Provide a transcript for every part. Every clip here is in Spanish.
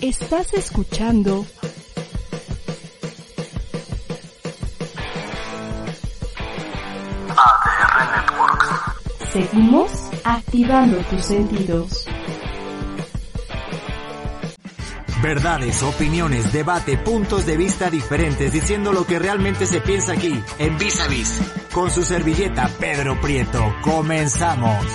Estás escuchando ADR Networks. Seguimos activando tus sentidos. Verdades, opiniones, debate, puntos de vista diferentes, diciendo lo que realmente se piensa aquí, en Vis a Vis. Con su servilleta Pedro Prieto. Comenzamos.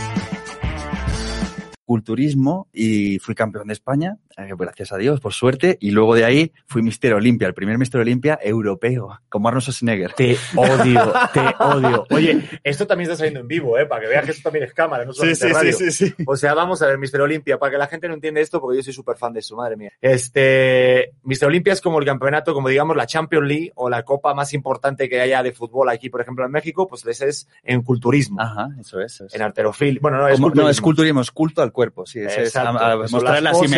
Culturismo y fui campeón de España, gracias a Dios, por suerte, y luego de ahí fui Mister Olimpia, el primer Mister Olimpia europeo, como Arnold Schwarzenegger. Te odio, te odio. Oye, esto también está saliendo en vivo, ¿eh? Para que veas que esto también es cámara, no solamente radio. sí. O sea, vamos a ver, Mr. Olimpia, para que la gente no entiende esto, porque yo soy súper fan de su madre mía. Este, Mr. Olimpia es como el campeonato, como digamos la Champions League o la copa más importante que haya de fútbol aquí, por ejemplo, en México, pues ese es en culturismo, Ajá, eso es. eso es. en arterofil. Bueno, no, es Como- culturismo. no, es culturismo, es culto al cuerpo, sí. es, Exacto. a- a mostrar la poses.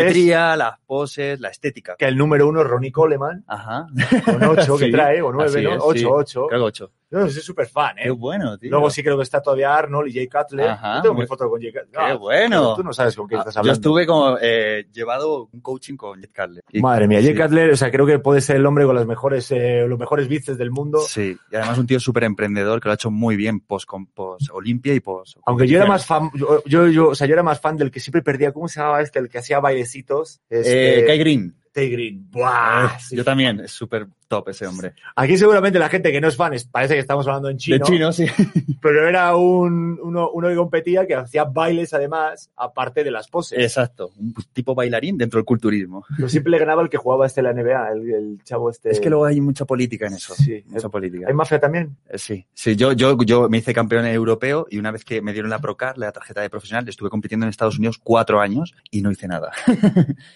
Las poses, la estética. Que el número uno es Ronnie Coleman, Ajá. con ocho que Sí, trae, o nueve, ¿no? es, Ocho, sí. ocho. Creo que ocho. Yo soy súper fan, Qué ¿eh? bueno, tío. Luego sí creo que está todavía Arnold y Jay Cutler. Ajá, Yo tengo mi muy- foto con Jay Cutler. Qué Ah, bueno. Tú no sabes con quién estás Yo hablando. estuve como eh, llevado un coaching con Jet Cutler. Y- Madre mía, Jay sí. Cutler, o sea, creo que puede ser el hombre con las mejores, eh, los mejores bíceps del mundo. Sí, y además un tío súper emprendedor que lo ha hecho muy bien post, con, post Olimpia y post. Aunque yo era más fan, yo, yo, yo, o sea, yo era más fan del que siempre perdía, ¿cómo se llamaba este? El que hacía bailecitos. Este, Eh, Kai Green. Tay Green. Buah, Eh, sí. Yo también, es súper top ese hombre. Aquí seguramente la gente que no es fan, es- parece que estamos hablando en chino, De chino, sí. pero era un, uno, uno que competía que hacía bailes además, aparte de las poses. Exacto, un tipo bailarín dentro del culturismo. Yo siempre le ganaba el que jugaba este en la NBA, el, el chavo este. Es que luego hay mucha política en eso. Sí. mucha política. ¿Hay mafia también? Eh, Sí, sí, yo, yo, yo me hice campeón europeo y una vez que me dieron la Procar, la tarjeta de profesional, estuve compitiendo en Estados Unidos cuatro años y no hice nada.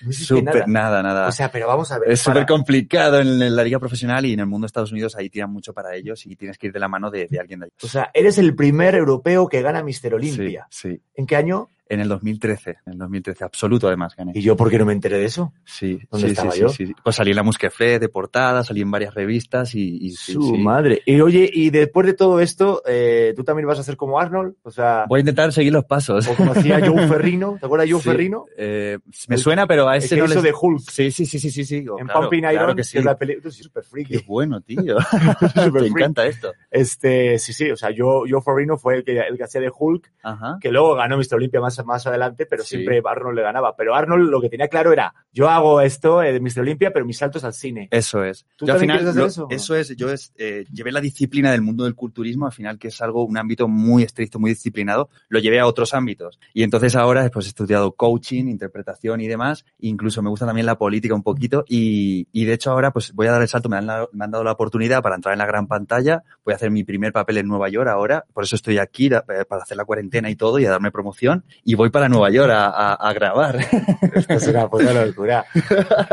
No hiciste Súper, nada. nada, nada. O sea, pero vamos a ver. es para- súper complicado en la liga profesional y en el mundo de Estados Unidos ahí tiran mucho para ellos y tienes que ir de la mano de, de alguien de allí. O sea, eres el primer europeo que gana Mister Olimpia. Sí, sí. ¿En qué año? En el 2013, en el 2013, absoluto además gané. ¿Y yo por qué no me enteré de eso? Sí, ¿Dónde sí, estaba sí, yo? sí, sí. Pues salí en la Musquefle de portada, salí en varias revistas y, Su sí. madre. Y oye, y después de todo esto, eh, ¿tú también vas a ser como Arnold? O sea, Voy a intentar seguir los pasos. o como hacía Joe Ferrino. ¿Te acuerdas de Joe Ferrino? eh, me El- suena, pero a El ese que no hizo les- de Hulk Sí, sí, sí, sí, sí, sí. Oh, en claro, Pumping claro Iron, que es la película. Súper friki. Qué bueno, tío. Me encanta esto. Este, sí, sí, o sea, yo, Joe Ferrino fue el que, el que hacía de Hulk, Ajá. que luego ganó Mr. Olympia más, más adelante, pero Sí. siempre Arnold le ganaba. Pero Arnold lo que tenía claro era, yo hago esto eh, de Mr. Olympia, pero mi salto es al cine. Eso es. ¿Tú Yo al también final, quieres hacer lo- eso? es, yo es, eh, llevé la disciplina del mundo del culturismo, al final que es algo, un ámbito muy estricto, muy disciplinado, lo llevé a otros ámbitos. Y entonces ahora pues, he estudiado coaching, interpretación y demás, incluso me gusta también la política un poquito y, y de hecho ahora pues voy a dar el salto, me han, la- me han dado la oportunidad para entrar en la gran pantalla, voy a hacer mi primer papel en Nueva York ahora, por eso estoy aquí, eh, para hacer la cuarentena y todo y a darme promoción y voy para Nueva York a, a- a grabar. Esto es una puta locura.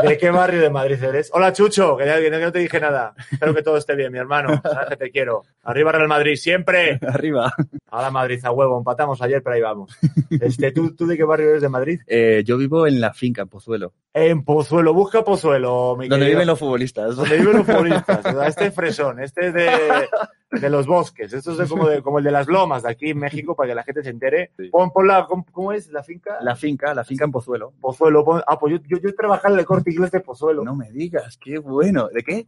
¿De qué barrio de Madrid eres? Hola, Chucho, que, ya- que no, te dije nada. Espero que todo esté bien, mi hermano. Sabes que te quiero. Arriba Real Madrid, siempre. Arriba. Ahora Madrid a huevo, empatamos ayer, pero ahí vamos. Este, ¿tú, ¿Tú de qué barrio eres de Madrid? Eh, yo vivo en la finca, en Pozuelo, En Pozuelo, busca Pozuelo, mi donde viven los futbolistas. Donde viven los futbolistas. O sea, Este es fresón, este es de, de los bosques. Esto es como, de, como el de las lomas de aquí en México para que la gente se entere. Sí. Pon, pon la, ¿cómo, es la finca? La finca, la finca en Pozuelo. Pozuelo. pon- ah, pues yo, yo, yo trabajaba en el corte inglés de Pozuelo. No me digas, qué bueno. ¿De qué?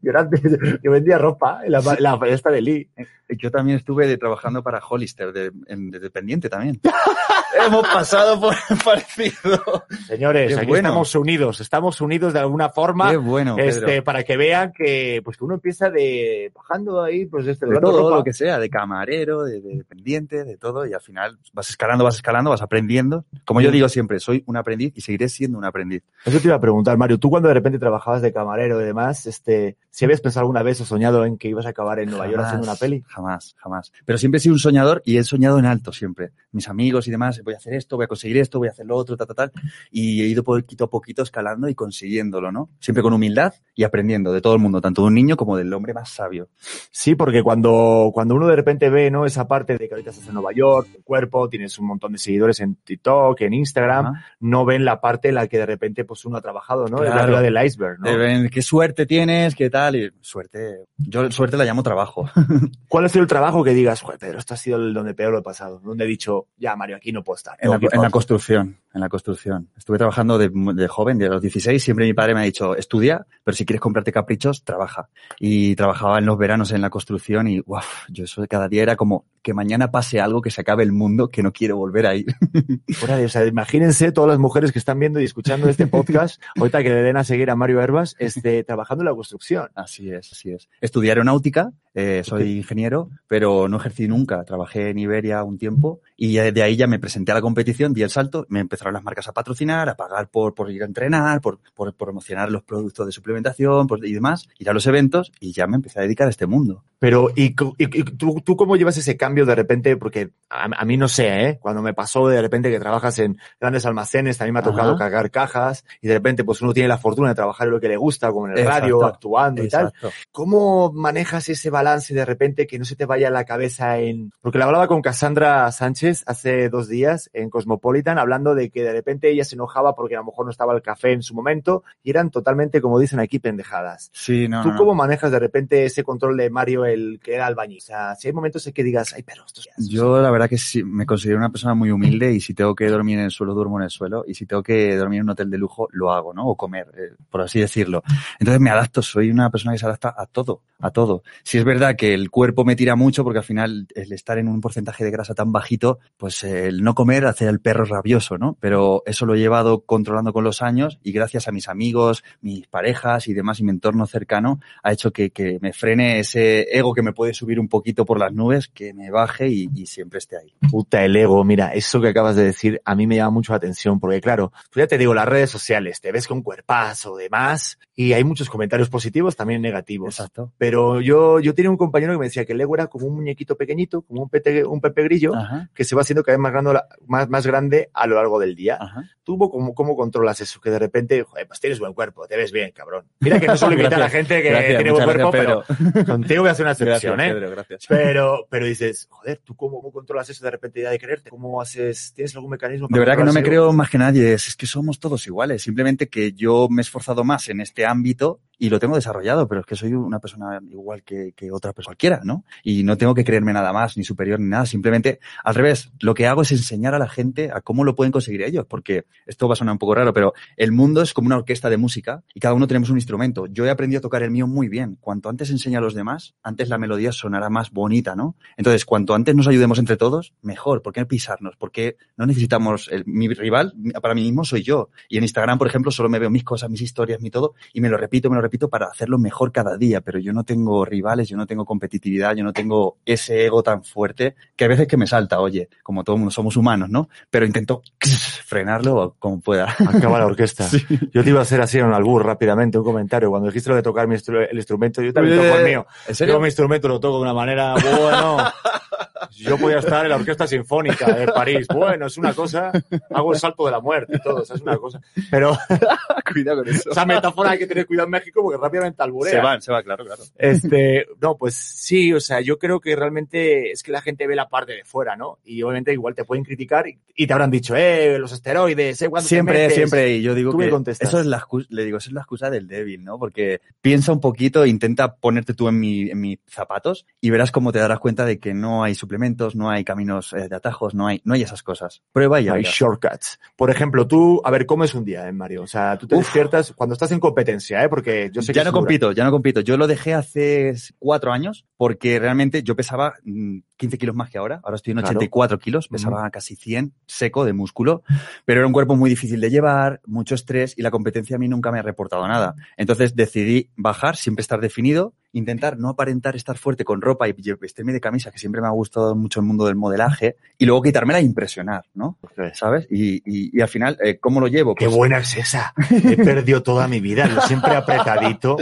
Yo, era antes- yo vendía ropa en la, la, esta de Lee. Yo también estuve de- trabajando para Hollister, de, en- de dependiente también. Hemos pasado por parecido. Señores, Qué aquí bueno. estamos unidos. Estamos unidos de alguna forma. Qué bueno, Pedro. Este, para que vean que, pues que uno empieza de bajando ahí, pues este, de todo ropa. lo que sea, de camarero, de, de dependiente, de todo, y al final vas escalando, vas escalando, vas aprendiendo. Como yo digo siempre, soy un aprendiz y seguiré siendo un aprendiz. Eso te iba a preguntar, Mario. Tú cuando de repente trabajabas de camarero y demás, este, si habías pensado alguna vez o soñado en que ibas a acabar en Nueva York haciendo una peli. Jamás, jamás. Pero siempre he sido un soñador y he soñado en alto siempre. Mis amigos y demás, voy a hacer esto, voy a conseguir esto, voy a hacer lo otro, tal, tal, tal. Y he ido poquito a poquito escalando y consiguiéndolo, ¿no? Siempre con humildad y aprendiendo de todo el mundo, tanto de un niño como del hombre más sabio. Sí, porque cuando, cuando uno de repente ve, ¿no? Esa parte de que ahorita estás en Nueva York, tu cuerpo, tienes un montón de seguidores en TikTok, en Instagram, no ven la parte en la que de repente pues uno ha trabajado, ¿no? Es la Claro. arriba del iceberg, ¿no? De ven, qué suerte tienes, qué tal. Y suerte, yo suerte la llamo trabajo. ¿Cuál ha sido el trabajo que digas, joder, Pedro, esto ha sido el donde peor lo he pasado? Donde he dicho, ya, Mario, aquí no puedo En la, en construcción. En la construcción. Estuve trabajando de, de joven, de los 16. Siempre mi padre me ha dicho, estudia, pero si quieres comprarte caprichos, trabaja. Y trabajaba en los veranos en la construcción y, uff, yo eso de cada día era como que mañana pase algo, que se acabe el mundo, que no quiero volver a ir. De- o sea, imagínense todas las mujeres que están viendo y escuchando este podcast, ahorita que le den a seguir a Mario Herbas, este, trabajando en la construcción. Así es, así es. Estudié aeronáutica, eh, soy ingeniero, pero no ejercí nunca. Trabajé en Iberia un tiempo y de ahí ya me presenté a la competición, di el salto, me empezaron las marcas a patrocinar, a pagar por, por ir a entrenar, por, por promocionar los productos de suplementación por- y demás, ir a los eventos y ya me empecé a dedicar a este mundo. Pero, ¿y, y- tú, tú cómo llevas ese cambio de repente? Porque a, a mí no sé, ¿eh? Cuando me pasó de repente que trabajas en grandes almacenes, también me ha tocado Ajá. cargar cajas y de repente pues uno tiene la fortuna de trabajar en lo que le gusta, como en el Exacto. radio, actuando y tal. Exacto. ¿Cómo manejas ese balance de repente que no se te vaya la cabeza en... Porque le hablaba con Cassandra Sánchez hace dos días en Cosmopolitan hablando de que de repente ella se enojaba porque a lo mejor no estaba el café en su momento y eran totalmente, como dicen aquí, pendejadas. Sí, no, ¿Tú no, no. cómo manejas de repente ese control de Mario, el que era albañil? O sea, si hay momentos en que digas, ay, pero esto es... Yo la verdad que sí, me considero una persona muy humilde y si tengo que dormir en el suelo, duermo en el suelo y si tengo que dormir en un hotel de lujo, lo hago, ¿no? O comer, eh, por así decirlo. Entonces me adapto, soy una persona que se adapta a todo, a todo. Si es verdad que el cuerpo me tira mucho porque al final el estar en un porcentaje de grasa tan bajito, pues el no comer hace al perro rabioso, ¿no? Pero eso lo he llevado controlando con los años y gracias a mis amigos, mis parejas y demás y mi entorno cercano ha hecho que, que me frene ese ego que me puede subir un poquito por las nubes, que me baje y, y siempre esté ahí. Puta, el ego, mira, eso que acabas de decir a mí me llama mucho la atención porque claro, pues ya te digo, las redes sociales, te ves con cuerpazo, demás, y hay muchos comentarios positivos, también negativos. Exacto. Pero yo, yo tenía un compañero que me decía que el ego era como un muñequito pequeñito, como un, pete- un pepe grillo, Ajá, que se va haciendo cada vez más grande, más, más grande a lo largo del día. ajá. ¿Tú cómo, cómo controlas eso? Que de repente, joder, pues tienes buen cuerpo, te ves bien, cabrón. Mira que no solo invita a la gente que Gracias, tiene buen cuerpo, gracias, pero contigo voy a hacer una excepción, Gracias, ¿eh? Pedro, gracias. Pero, pero dices, joder, ¿tú cómo, cómo controlas eso de repente ya de quererte? ¿Cómo haces? ¿Tienes algún mecanismo? De verdad que no me creo más que nadie, es, es que somos todos iguales, simplemente que yo me he esforzado más en este ámbito y lo tengo desarrollado, pero es que soy una persona igual que, que otra persona cualquiera, ¿no? Y no tengo que creerme nada más, ni superior, ni nada, simplemente al revés, lo que hago es enseñar a la gente a cómo lo pueden conseguir ellos, porque esto va a sonar un poco raro, pero el mundo es como una orquesta de música y cada uno tenemos un instrumento. Yo he aprendido a tocar el mío muy bien. Cuanto antes enseña a los demás, antes la melodía sonará más bonita, ¿no? Entonces, cuanto antes nos ayudemos entre todos, mejor. ¿Por qué pisarnos? Porque no necesitamos, el- mi rival para mí mismo soy yo. Y en Instagram, por ejemplo, solo me veo mis cosas, mis historias, mi todo, y me lo repito, me lo repito para hacerlo mejor cada día. Pero yo no tengo rivales, yo no tengo competitividad, yo no tengo ese ego tan fuerte que a veces que me salta, oye, como todo mundo somos humanos, ¿no? Pero intento frenarlo como pueda. Acaba la orquesta. Yo te iba a hacer así en un albur rápidamente, un comentario. Cuando dijiste lo de tocar mi instru- el instrumento, yo también toco el mío. ¿En Yo mi instrumento lo toco de una manera, bueno, yo podía estar en la Orquesta Sinfónica de París. Bueno, es una cosa, hago el salto de la muerte y todo, o sea, es una cosa. Pero Cuidado con eso. esa metáfora hay que tener cuidado en México porque rápidamente alburea. Se van, se va, claro, claro. Este, no, pues sí, o sea, yo creo que realmente es que la gente ve la parte de fuera, ¿no? Y obviamente igual te pueden criticar y, y te habrán dicho, eh, los esteroides, eh, cuando te Siempre, metes. siempre, y yo digo ¿Tú qué que contestas? eso es la excusa, le digo, eso es la excusa del débil, ¿no? Porque piensa un poquito, intenta ponerte tú en mi, en mis zapatos y verás cómo te darás cuenta de que no hay suplementos, no hay caminos eh, de atajos, no hay, no hay esas cosas. Prueba y ya Hay shortcuts. Por ejemplo, tú, a ver, ¿cómo es un día, eh, Mario? O sea, tú te Uf. despiertas cuando estás en competencia, ¿eh? Porque yo sé que ya no dura. compito, ya no compito. Yo lo dejé hace cuatro años porque realmente yo pesaba mm, 15 kilos más que ahora. Ahora estoy en Claro. 84 kilos, pesaba casi 100 seco de músculo, pero era un cuerpo muy difícil de llevar, mucho estrés y la competencia a mí nunca me ha reportado nada. Entonces decidí bajar, siempre estar definido, intentar no aparentar estar fuerte con ropa y vestirme de camisa, que siempre me ha gustado mucho el mundo del modelaje, y luego quitármela e impresionar, ¿no? ¿Sabes? Y, y, y al final, eh, ¿cómo lo llevo? Qué Pues- buena es esa. He perdido toda mi vida. Yo siempre apretadito.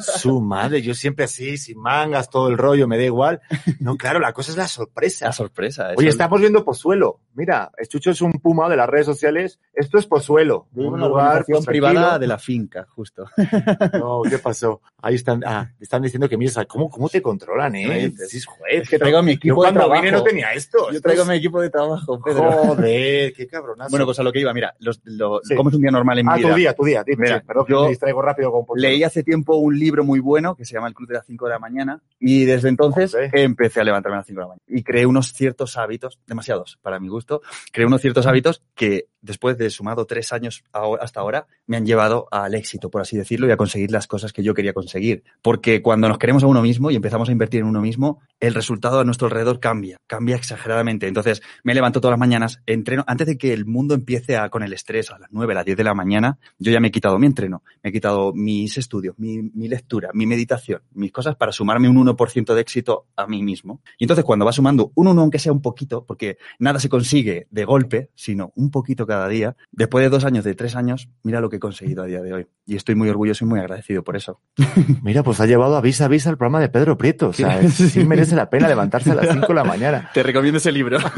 Su madre, yo siempre así, sin mangas, todo el rollo, me da igual. No, claro, la cosa es la sorpresa. la sorpresa. Oye, estamos viendo Pozuelo. Mira, Chucho es un puma de las redes sociales. Esto es Pozuelo. En Un una lugar pues, privada de la finca, justo. No, ¿qué pasó? Ahí están, ah, están diciendo que mira, ¿cómo, cómo te controlan, eh? Sí, Sí, joder, Es que traigo a mi yo equipo de cuando trabajo. vine no tenía esto. Yo traigo mi equipo de trabajo, Pedro. Joder, qué cabronazo. Bueno, pues a lo que iba, mira, los, lo- Sí. ¿cómo es un día normal en mi ah, vida? tu día, tu día. Dime, Mira, sí, perdón, yo me distraigo rápido con Pozuelo. Leí hace tiempo un libro muy bueno que se llama El Club de las 5 de la mañana y desde entonces Hombre. empecé a levantarme a las 5 de la mañana y creé unos ciertos hábitos, demasiados para mi gusto, creé unos ciertos hábitos que después de sumado tres años hasta ahora, me han llevado al éxito, por así decirlo, y a conseguir las cosas que yo quería conseguir. Porque cuando nos queremos a uno mismo y empezamos a invertir en uno mismo, el resultado a nuestro alrededor cambia, cambia exageradamente. Entonces, me levanto todas las mañanas, entreno, antes de que el mundo empiece con el estrés a las 9, a las 10 de la mañana, yo ya me he quitado mi entreno, me he quitado mis estudios, mi, lectura, mi meditación, mis cosas para sumarme un 1% de éxito a mí mismo. Y entonces, cuando vas sumando un 1, aunque sea un poquito, porque nada se consigue de golpe, sino un poquito cada día, después de dos años, de tres años, mira lo que he conseguido a día de hoy. Y estoy muy orgulloso y muy agradecido por eso. Mira, pues ha llevado a vis a vis al programa de Pedro Prieto. O sea, Sí. sí merece la pena levantarse a las 5 de la mañana. Te recomiendo ese libro.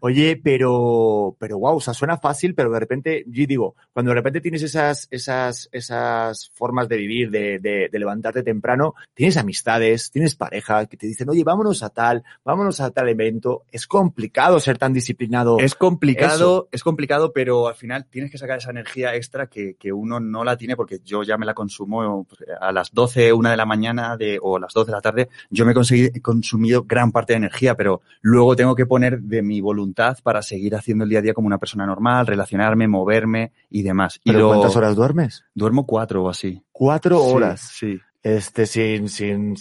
Oye, pero, pero wow, o sea, suena fácil, pero de repente, yo digo, cuando de repente tienes esas, esas, esas formas de vivir, de, de, de levantarte temprano, tienes amistades, tienes pareja que te dicen, oye, vámonos a tal, vámonos a tal evento. Es complicado ser tan disciplinado. Es complicado, es complicado, pero al final tienes que sacar esa energía extra que, que uno no la tiene porque yo ya me la consumo pues, a las 12, una de la mañana de, o a las 2 de la tarde. Yo me he, conseguido- he consumido gran parte de energía, pero luego tengo que poner de mi voluntad para seguir haciendo el día a día como una persona normal, relacionarme, moverme y demás. Y ¿Pero lo- cuántas horas duermes? Duermo cuatro o así. Cuatro Sí, horas. Sí. Este, sin, sin,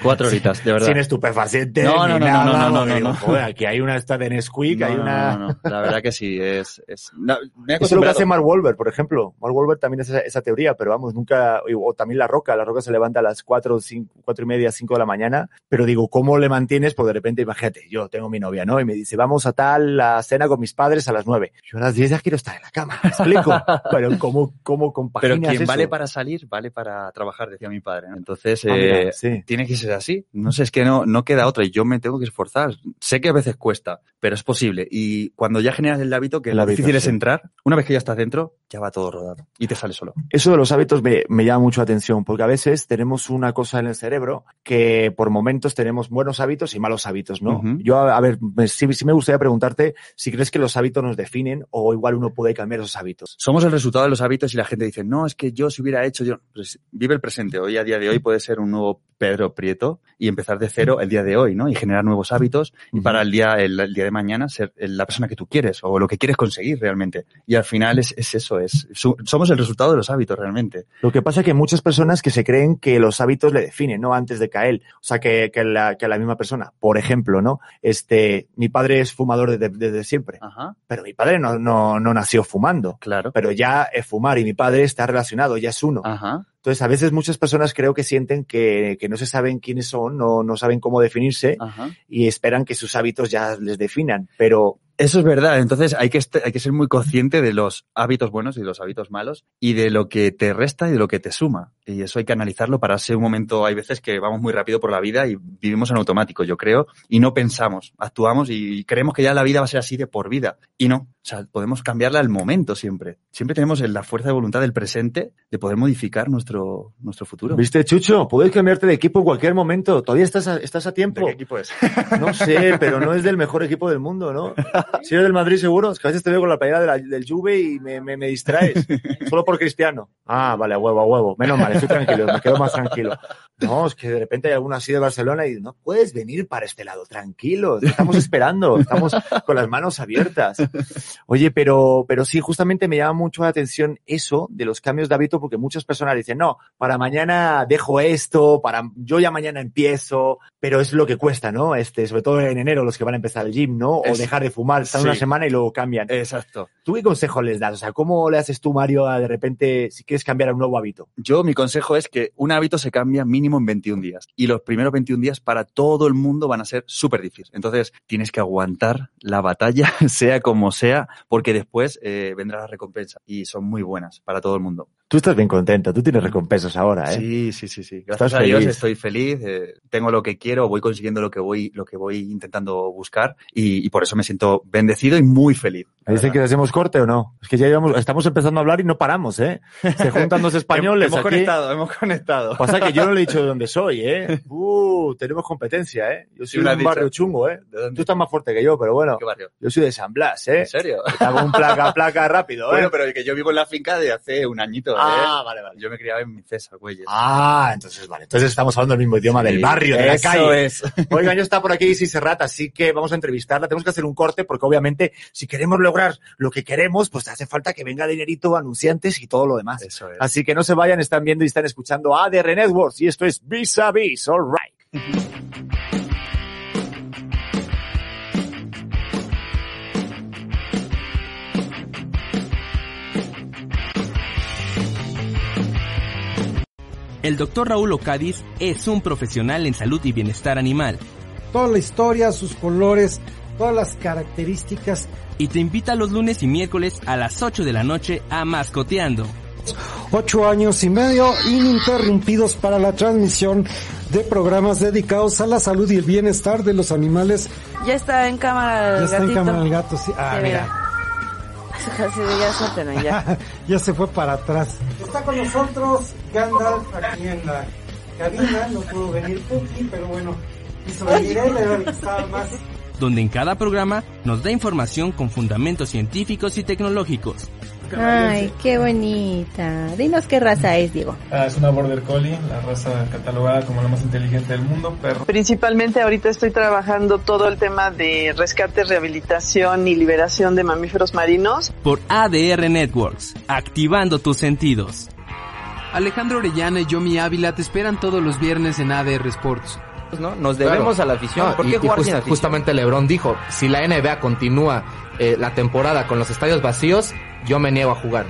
Cuatro horitas, de verdad. sin estupefacientes. No, no, ni no, nada, no, no, no, digo, no. joder, aquí hay una esta de Nesquik, No, hay una. no, no, La verdad que sí, es, es no, me Eso es lo que hace Mark Wolver, por ejemplo. Mark Wolver también es esa, esa teoría, pero vamos, nunca, o también La Roca. La Roca se levanta a las cuatro, cinco, cuatro y media, cinco de la mañana, pero digo, ¿cómo le mantienes? Pues de repente, imagínate, yo tengo mi novia, ¿no? Y me dice, vamos a tal, la cena con mis padres a las nueve. Yo a las diez ya quiero estar en la cama, ¿me explico? pero ¿cómo, cómo Pero compaginas quien eso? vale para salir, vale para trabajar, decía mi padre. ¿No? Entonces, Ah, mira, eh, sí. tiene que ser así. No sé, es que no, no queda otra y yo me tengo que esforzar. Sé que a veces cuesta, pero es posible. Y cuando ya generas el hábito, que El lo hábito, difícil es entrar, una vez que ya estás dentro, ya va todo rodado y te sale solo. Eso de los hábitos me, me llama mucho la atención, porque a veces tenemos una cosa en el cerebro que por momentos tenemos buenos hábitos y malos hábitos, ¿no? Yo, a, a ver, sí, sí me gustaría preguntarte si crees que los hábitos nos definen o igual uno puede cambiar esos hábitos. Somos el resultado de los hábitos y la gente dice, no, es que yo si hubiera hecho yo. Pues vive el presente. Hoy, a día de hoy, puede ser un nuevo Pedro Prieto y empezar de cero el día de hoy, ¿no? Y generar nuevos hábitos y para el día, el, el día de mañana ser la persona que tú quieres o lo que quieres conseguir realmente. Y al final es, es eso, es, su- somos el resultado de los hábitos realmente. Lo que pasa es que hay muchas personas que se creen que los hábitos le definen, ¿no? Antes de caer. O sea, que, que, la, que la misma persona. Por ejemplo, ¿no? Este, mi padre es fumador desde, desde siempre, Ajá, pero mi padre no, no, no nació fumando. claro. Pero ya es fumar y mi padre está relacionado, ya es uno. Ajá. Entonces, a veces muchas personas creo que sienten que, que no se saben quiénes son, no, no saben cómo definirse Ajá. y esperan que sus hábitos ya les definan. Pero Eso es verdad. Entonces hay que, hay que ser muy consciente de los hábitos buenos y de los hábitos malos y de lo que te resta y de lo que te suma. Y eso hay que analizarlo para ser un momento. Hay veces que vamos muy rápido por la vida y vivimos en automático, yo creo, y no pensamos, actuamos y creemos que ya la vida va a ser así de por vida. Y no. O sea, podemos cambiarla al momento siempre. Siempre tenemos la fuerza de voluntad del presente de poder modificar nuestro, nuestro futuro. ¿Viste, Chucho? Puedes cambiarte de equipo en cualquier momento. Todavía estás a, estás a tiempo. ¿De qué equipo es? No sé, pero no es del mejor equipo del mundo, ¿no? Si eres del Madrid, seguro. Es que a veces te veo con la playera de la- del Juve y me, me, me distraes. Solo por Cristiano. Ah, vale, a huevo, a huevo. Menos mal, estoy tranquilo, me quedo más tranquilo. No, es que de repente hay alguna así de Barcelona y no puedes venir para este lado, tranquilo. te Estamos esperando, estamos con las manos abiertas. Oye, pero, pero sí, justamente me llama mucho la atención eso de los cambios de hábito porque muchas personas dicen, no, para mañana dejo esto, para yo ya mañana empiezo, pero es lo que cuesta, ¿no? Este, sobre todo en enero los que van a empezar el gym, ¿no? O Es- dejar de fumar, están sí. una semana y luego cambian. Exacto. ¿Tú qué consejo les das? O sea, ¿cómo le haces tú, Mario, a de repente, si quieres cambiar a un nuevo hábito? Yo, mi consejo es que un hábito se cambia mínimo en 21 días. Y los primeros 21 días para todo el mundo van a ser súper difíciles. Entonces, tienes que aguantar la batalla, sea como sea, porque después eh, vendrá la recompensa. Y son muy buenas para todo el mundo. Tú estás bien contento, tú tienes recompensas ahora, ¿eh? Sí, sí, sí, sí. Gracias Estás a Dios feliz. estoy feliz, eh, tengo lo que quiero, voy consiguiendo lo que voy, lo que voy intentando buscar y, y por eso me siento bendecido y muy feliz. La ¿Me dicen que hacemos corte o no? Es que ya llevamos, estamos empezando a hablar y no paramos, ¿eh? Se juntan dos españoles hemos aquí. conectado, hemos conectado. Pasa que yo no le he dicho de dónde soy, ¿eh? Uh, tenemos competencia, ¿eh? Yo soy de un barrio chungo, ¿eh? ¿De dónde? Tú estás más fuerte que yo, pero bueno. ¿Qué barrio? Yo soy de San Blas, ¿eh? ¿En serio? Hago un placa, placa rápido, ¿eh? Bueno, pero que yo vivo en la finca de hace un añito, ¿eh? Ah, vale, vale. Yo me criaba en César, Güeyes. Ah, entonces vale. Entonces estamos hablando del mismo idioma Sí, del barrio, de la eso calle. es. Oigan, ya está por aquí Isis Serrat, así que vamos a entrevistarla. Tenemos que hacer un corte porque obviamente si queremos luego lograr lo que queremos, pues hace falta que venga dinerito, anunciantes y todo lo demás. Eso es. Así que no se vayan, están viendo y están escuchando ADR Networks y esto es Vis a Vis, all right. El Dr. Raúl Ocadiz es un profesional en salud y bienestar animal Toda la historia, sus colores, todas las características. y te invita los lunes y miércoles a las 8 de la noche a Mascoteando. Ocho años y medio ininterrumpidos para la transmisión de programas dedicados a la salud y el bienestar de los animales. Ya está en cámara el Ya está en cámara el gato, sí. Ah, Sí, mira. Casi ya ya. ya se fue para atrás. Está con nosotros Gandalf aquí en la cabina. No pudo venir Puki, pero bueno. Hizo venir él, era el que estaba más. Donde en cada programa nos da información con fundamentos científicos y tecnológicos. Ay, qué bonita. Dinos qué raza es, Diego. Ah, es una Border Collie, la raza catalogada como la más inteligente del mundo, perro. Principalmente ahorita estoy trabajando todo el tema de rescate, rehabilitación y liberación de mamíferos marinos. Por ADR Networks, activando tus sentidos. Alejandro Orellana y Yomi Ávila te esperan todos los viernes en ADR Sports. ¿No? Nos debemos a la afición. No, ¿Por y- qué y jugar just- sin afición? justamente LeBron dijo, si la NBA continúa eh, la temporada con los estadios vacíos, yo me niego a jugar.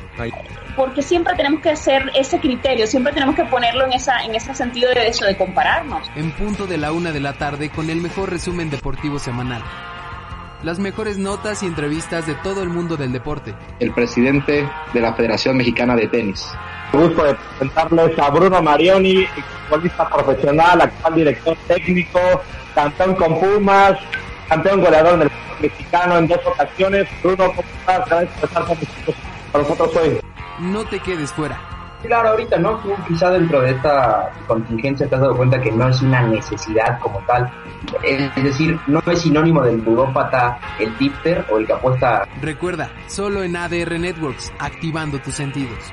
porque siempre tenemos que hacer ese criterio, siempre tenemos que ponerlo en esa en ese sentido de eso de compararnos. En punto de la una de la tarde con el mejor resumen deportivo semanal. Las mejores notas y entrevistas de todo el mundo del deporte. el presidente de la Federación Mexicana de Tenis. gusto de presentarles a Bruno Marioni, futbolista profesional, actual director técnico, campeón con Pumas, campeón goleador del fútbol mexicano en dos ocasiones. Bruno, ¿cómo estás? Gracias por estar con nosotros, con nosotros hoy. No te quedes fuera. Claro, ahorita, ¿no? Tú quizá dentro de esta contingencia te has dado cuenta que no es una necesidad como tal. Es decir, no es sinónimo del ludópata, el tipster o el que apuesta Recuerda, solo en ADR Networks, activando tus sentidos.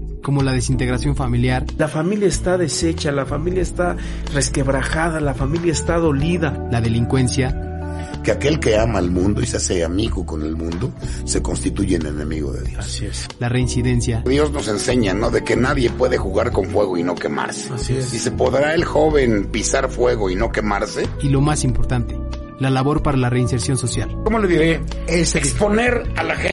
Como la desintegración familiar. La familia está deshecha, la familia está resquebrajada, la familia está dolida. La delincuencia. Que aquel que ama al mundo y se hace amigo con el mundo, se constituye en enemigo de Dios. Así es. La reincidencia. Dios nos enseña, ¿no? De que nadie puede jugar con fuego y no quemarse. Así es. Dice, ¿podrá el joven pisar fuego y no quemarse? Y lo más importante, la labor para la reinserción social. ¿Cómo le diré? Es exponer a la gente.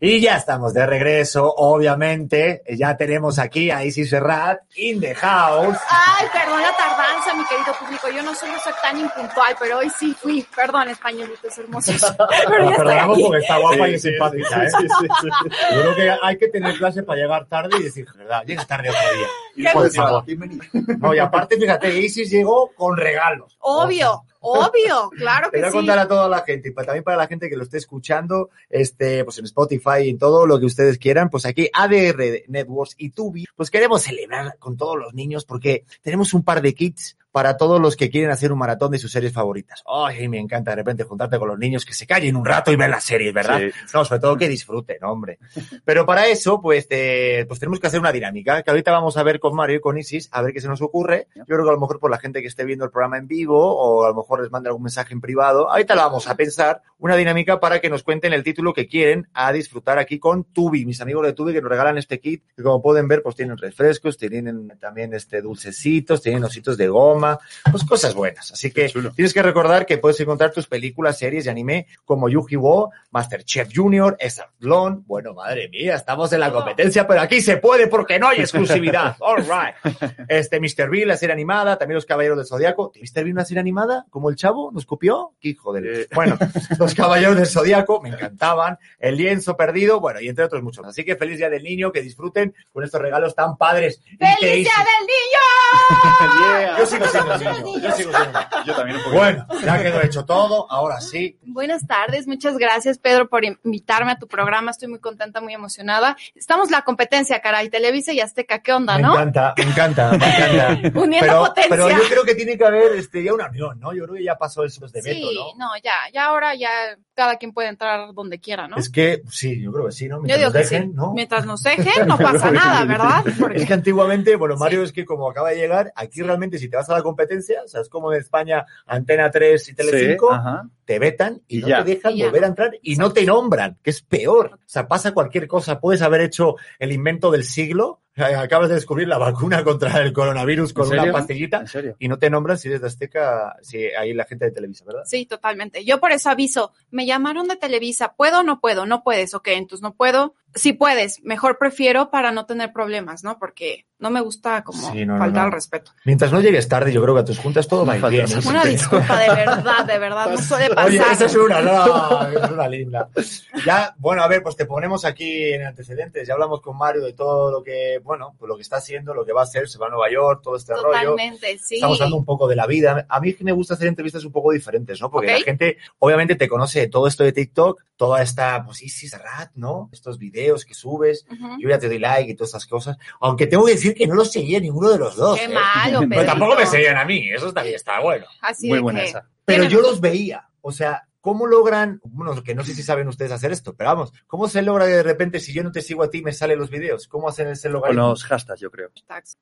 Y ya estamos de regreso, obviamente. Ya tenemos aquí a Isis Serrat in the house. Ay, perdón la tardanza, mi querido público. Yo no soy, no soy tan impuntual, pero hoy sí fui. Perdón, españolitos hermosos. Pero Perdonamos aquí. porque está guapa y es Sí, sí, simpática, ¿eh? sí, sí, sí, sí. Yo creo que hay que tener clase para llegar tarde y decir, verdad, llega tarde otro día. Por favor. No, y aparte, fíjate, Isis llegó con regalos. Obvio, obvio, claro que voy a sí. contar a toda la gente y también para la gente que lo esté escuchando, este, pues en Spotify y en todo lo que ustedes quieran, pues aquí ADR Networks y Tubi, pues queremos celebrar con todos los niños porque tenemos un par de kits para todos los que quieren hacer un maratón de sus series favoritas. Ay, me encanta de repente juntarte con los niños que se callen un rato y ver las series, ¿verdad? Sí. No, sobre todo que disfruten, hombre. Pero para eso, pues, te- pues tenemos que hacer una dinámica, que ahorita vamos a ver con Mario y con Isis, a ver qué se nos ocurre. Yo creo que a lo mejor por la gente que esté viendo el programa en vivo, o a lo mejor les mande algún mensaje en privado, ahorita la vamos a pensar, una dinámica para que nos cuenten el título que quieren a disfrutar aquí con Tubi, mis amigos de Tubi que nos regalan este kit, que como pueden ver, pues tienen refrescos, tienen también este dulcecitos, tienen ositos de goma, Pues cosas buenas. Así que tienes que recordar que puedes encontrar tus películas, series y anime como Yu-Gi-Oh, Masterchef Junior, Exatlón. Bueno, madre mía, estamos en la competencia, pero aquí se puede porque no hay exclusividad. All right. Este, Mr. Bean, la serie animada, también Los Caballeros del Zodíaco. ¿Mr. Bean una serie animada? ¿Como el chavo? ¿Nos copió? ¿Qué hijo de... Bueno, Los Caballeros del Zodíaco, me encantaban. El lienzo perdido, bueno, y entre otros muchos. Así que feliz día del niño, que disfruten con estos regalos tan padres. ¡Feliz Día del Niño! Yo sigo siendo. Yo sigo siendo Yo también un. Bueno, ya quedó hecho todo, ahora sí. Buenas tardes, muchas gracias Pedro por invitarme a tu programa, estoy muy contenta, muy emocionada. Estamos la competencia, caray, Televisa y Azteca, ¿qué onda, Me no? encanta, me encanta, me encanta. Uniendo pero, potencia. pero yo creo que tiene que haber este, ya una unión, ¿no? Yo creo que ya pasó eso de veto, Sí, ¿no? no, ya, ya ahora ya cada quien puede entrar donde quiera, ¿no? Es que, sí, yo creo que sí, ¿no? Yo Mientras digo nos que dejen, sí. ¿no? Mientras nos dejen, no pasa nada, ¿verdad? Porque Es que antiguamente, bueno, Mario, es que como acaba de llegar, aquí realmente si te vas a la competencia, o sea, es como en España, Antena 3 y Telecinco, Sí, ajá. Te vetan y, Y no ya. te dejan Y ya. volver a entrar y no te nombran, que es peor. O sea, pasa cualquier cosa. Puedes haber hecho el invento del siglo, acabas de descubrir la vacuna contra el coronavirus con ¿En una pastillita y no te nombran si eres de Azteca, si hay la gente de Televisa, ¿verdad? Sí, totalmente. Yo por eso aviso, me llamaron de Televisa, ¿puedo o no puedo? No puedes, ok, entonces no puedo. Si puedes, mejor prefiero para no tener problemas, ¿no? Porque no me gusta como Sí, no, no, faltar no. al respeto. Mientras no llegues tarde, yo creo que a tus juntas todo va bien. ¿eh? Una disculpa, de verdad, de verdad, no suele pasar. Oye, esa es una, no, es una linda. Ya, bueno, a ver, pues te ponemos aquí en antecedentes. Ya hablamos con Mario de todo lo que, bueno, pues lo que está haciendo, lo que va a hacer, se va a Nueva York, todo este rollo. Totalmente, sí. Estamos hablando un poco de la vida. A mí es que me gusta hacer entrevistas un poco diferentes, ¿no? Porque Ok. la gente, obviamente, te conoce todo esto de TikTok, toda esta, pues, Isis Rat, ¿no? Estos videos que subes. Ujú. Yo ya te doy like y todas estas cosas. Aunque tengo que decir que no los seguía ninguno de los dos. Qué ¿eh? malo, Pero tampoco me seguían a mí. Eso también está bueno. Así Muy buena que- esa. Pero yo los veía. O sea, ¿cómo logran, bueno, que no sé si saben ustedes hacer esto, pero vamos, ¿cómo se logra que de repente si yo no te sigo a ti me salen los videos? ¿Cómo hacen ese Con logaritmo? los hashtags, yo creo.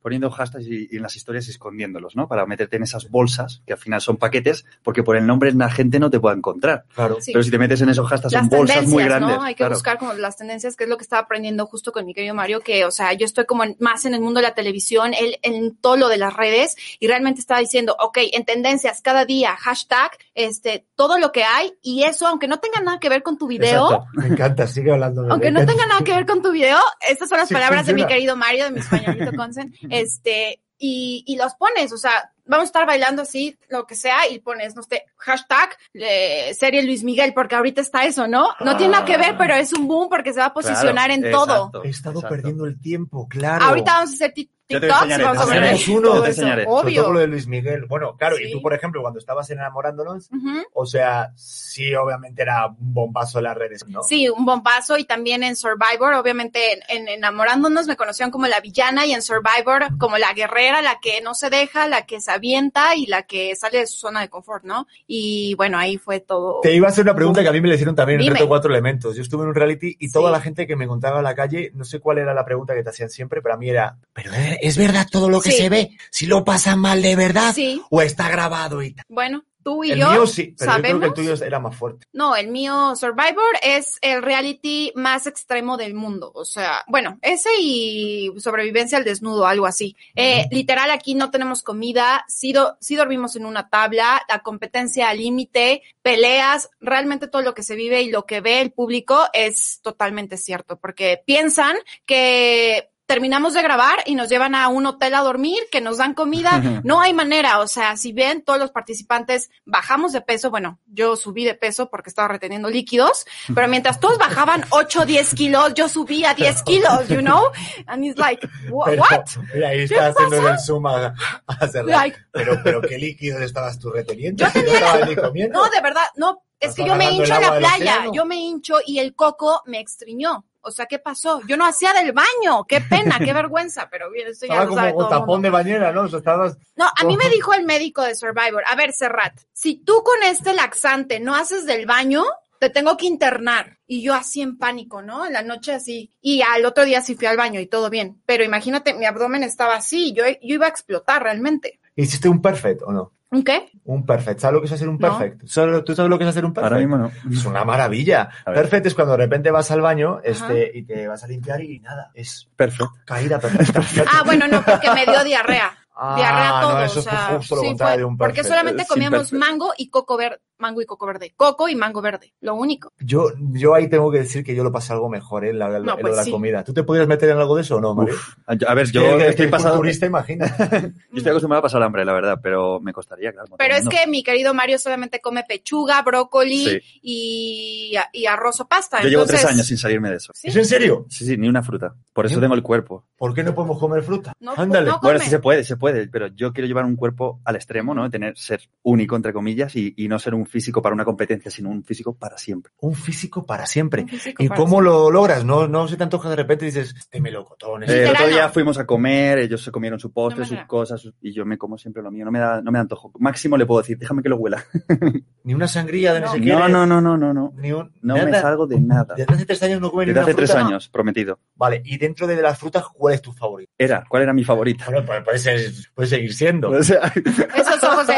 Poniendo hashtags y, y en las historias escondiéndolos, ¿no? Para meterte en esas bolsas, que al final son paquetes, porque por el nombre la gente no te puede encontrar. Claro. Sí. Pero si te metes en esos hashtags, las son bolsas tendencias, muy grandes. ¿no? Hay que claro. buscar como las tendencias, que es lo que estaba aprendiendo justo con mi querido Mario, que, o sea, yo estoy como en- más en el mundo de la televisión, él en todo lo de las redes, y realmente estaba diciendo, ok, en tendencias, cada día, hashtag, este, todo lo que hay, y eso, aunque no tenga nada que ver con tu video, Exacto. Me encanta, sigue hablando. de aunque no tenga nada que ver con tu video, estas son las Sí, palabras de mi querido Mario, de mi españolito Consen, este, y, y los pones, o sea, vamos a estar bailando así, lo que sea, y pones, no sé, hashtag eh, serie Luis Miguel, porque ahorita está eso, ¿no? No tiene nada que ver, pero es un boom porque se va a posicionar en todo. He estado perdiendo el tiempo, claro. Ahorita vamos a hacer Yo te enseñaré, vamos a Hacemos uno, te enseñaré. Obvio. lo de Luis Miguel. Bueno, claro, y tú, por ejemplo, cuando estabas en enamorándonos, o sea, sí, obviamente era un bombazo en las redes, ¿no? Sí, un bombazo y también en Survivor, obviamente en, en Enamorándonos me conocían como la villana y en Survivor como la guerrera, la que no se deja, la que se avienta y la que sale de su zona de confort, ¿no? Y bueno, ahí fue todo. Te iba a hacer una pregunta que a mí me le hicieron también en Dime. Reto Cuatro Elementos. Yo estuve en un reality y toda la gente que me encontraba en la calle, no sé cuál era la pregunta que te hacían siempre, pero a mí era, ¿pero es verdad todo lo que Sí. se ve? ¿Si lo pasan mal de verdad? Sí. ¿O está grabado y tal? Bueno, tú y El yo mío sí, pero yo sabemos. creo que el tuyo era más fuerte. No, el mío Survivor es el reality más extremo del mundo. O sea, bueno, ese y sobrevivencia al desnudo, algo así. Eh, literal, aquí no tenemos comida, sí, do- sí dormimos en una tabla, la competencia al límite, peleas, realmente todo lo que se vive y lo que ve el público es totalmente cierto, porque piensan que terminamos de grabar y nos llevan a un hotel a dormir, que nos dan comida. No hay manera, o sea, si ven, todos los participantes bajamos de peso, bueno, yo subí de peso porque estaba reteniendo líquidos, pero mientras todos bajaban 8 o 10 kilos, yo subía 10 kilos, you know? And it's like, "Wha- Pero, what? mira, ahí ¿Qué está haciendo el zoom a, a. Like- pero, pero qué líquidos estabas tú reteniendo. Yo no estabas ni comiendo. No, de verdad, no, es que yo me hincho en la playa, yo me hincho y el coco me extriñó. O sea, ¿qué pasó? Yo no hacía del baño, qué pena, qué vergüenza, pero bien, esto ya lo sabe como todo el tapón mundo. de bañera, ¿no? O sea, estabas... No, a mí me dijo el médico de Survivor, a ver, Serrat, si tú con este laxante no haces del baño, te tengo que internar. Y yo así en pánico, ¿no? En la noche así. Y al otro día sí fui al baño y todo bien. Pero imagínate, mi abdomen estaba así, yo, yo iba a explotar realmente. ¿Hiciste un perfect o no? ¿Un qué? Un perfect. ¿Sabes lo que es hacer un No. perfect? ¿Sabes- ¿Tú sabes lo que es hacer un perfect? Ahora mismo no. Es una maravilla. Perfect es cuando de repente vas al baño este, y te vas a limpiar y nada, es Perfecto. caída perfecta. Ah, bueno, no, porque me dio diarrea. Ah, diarrea todo. no, eso o sea, fue justo lo sí, contrario fue- de un porque perfect. solamente Sin comíamos perfect. mango y coco verde, mango y coco verde, coco y mango verde, lo único. Yo, yo ahí tengo que decir que yo lo pasé algo mejor, ¿eh? La, la- No, en pues la sí. comida. ¿Tú te podrías meter en algo de eso o no, Mario? A ver, yo Que- que estoy el pasado. culturista, imagina. Yo estoy acostumbrado a pasar hambre, la verdad, pero me costaría, claro. Pero es que mi querido Mario solamente come pechuga, brócoli Sí. y, y arroz o pasta. Yo llevo Entonces, tres años sin salirme de eso. ¿Sí? ¿Es en serio? Sí, sí, ni una fruta. Por eso tengo el cuerpo. ¿Por qué no podemos comer fruta? No, Ándale. no Bueno, sí se puede, se puede, pero yo quiero llevar un cuerpo al extremo, ¿no? Tener, ser único, entre comillas, y, y no ser un físico para una competencia, sino un físico para siempre. Un físico para siempre. Físico ¿Y para cómo lo logras? No, no se te antoja de repente y dices, este melocotón. Eh, el otro día fuimos a comer, ellos se comieron su postre, No sus da. cosas, y yo me como siempre lo mío. No me da, no me da antojo. Máximo le puedo decir, déjame que lo huela. Ni una sangría de no, sé qué. No, no, no, no, no, no. Ni un, No me salgo de nada. Desde hace tres años no comes ni Desde hace tres años, prometido. Vale, y dentro de las frutas, ¿cuál es tu favorito? Era, ¿cuál era mi favorita? Bueno, pues puede, ser- puede seguir siendo. O sea, Esos ojos de...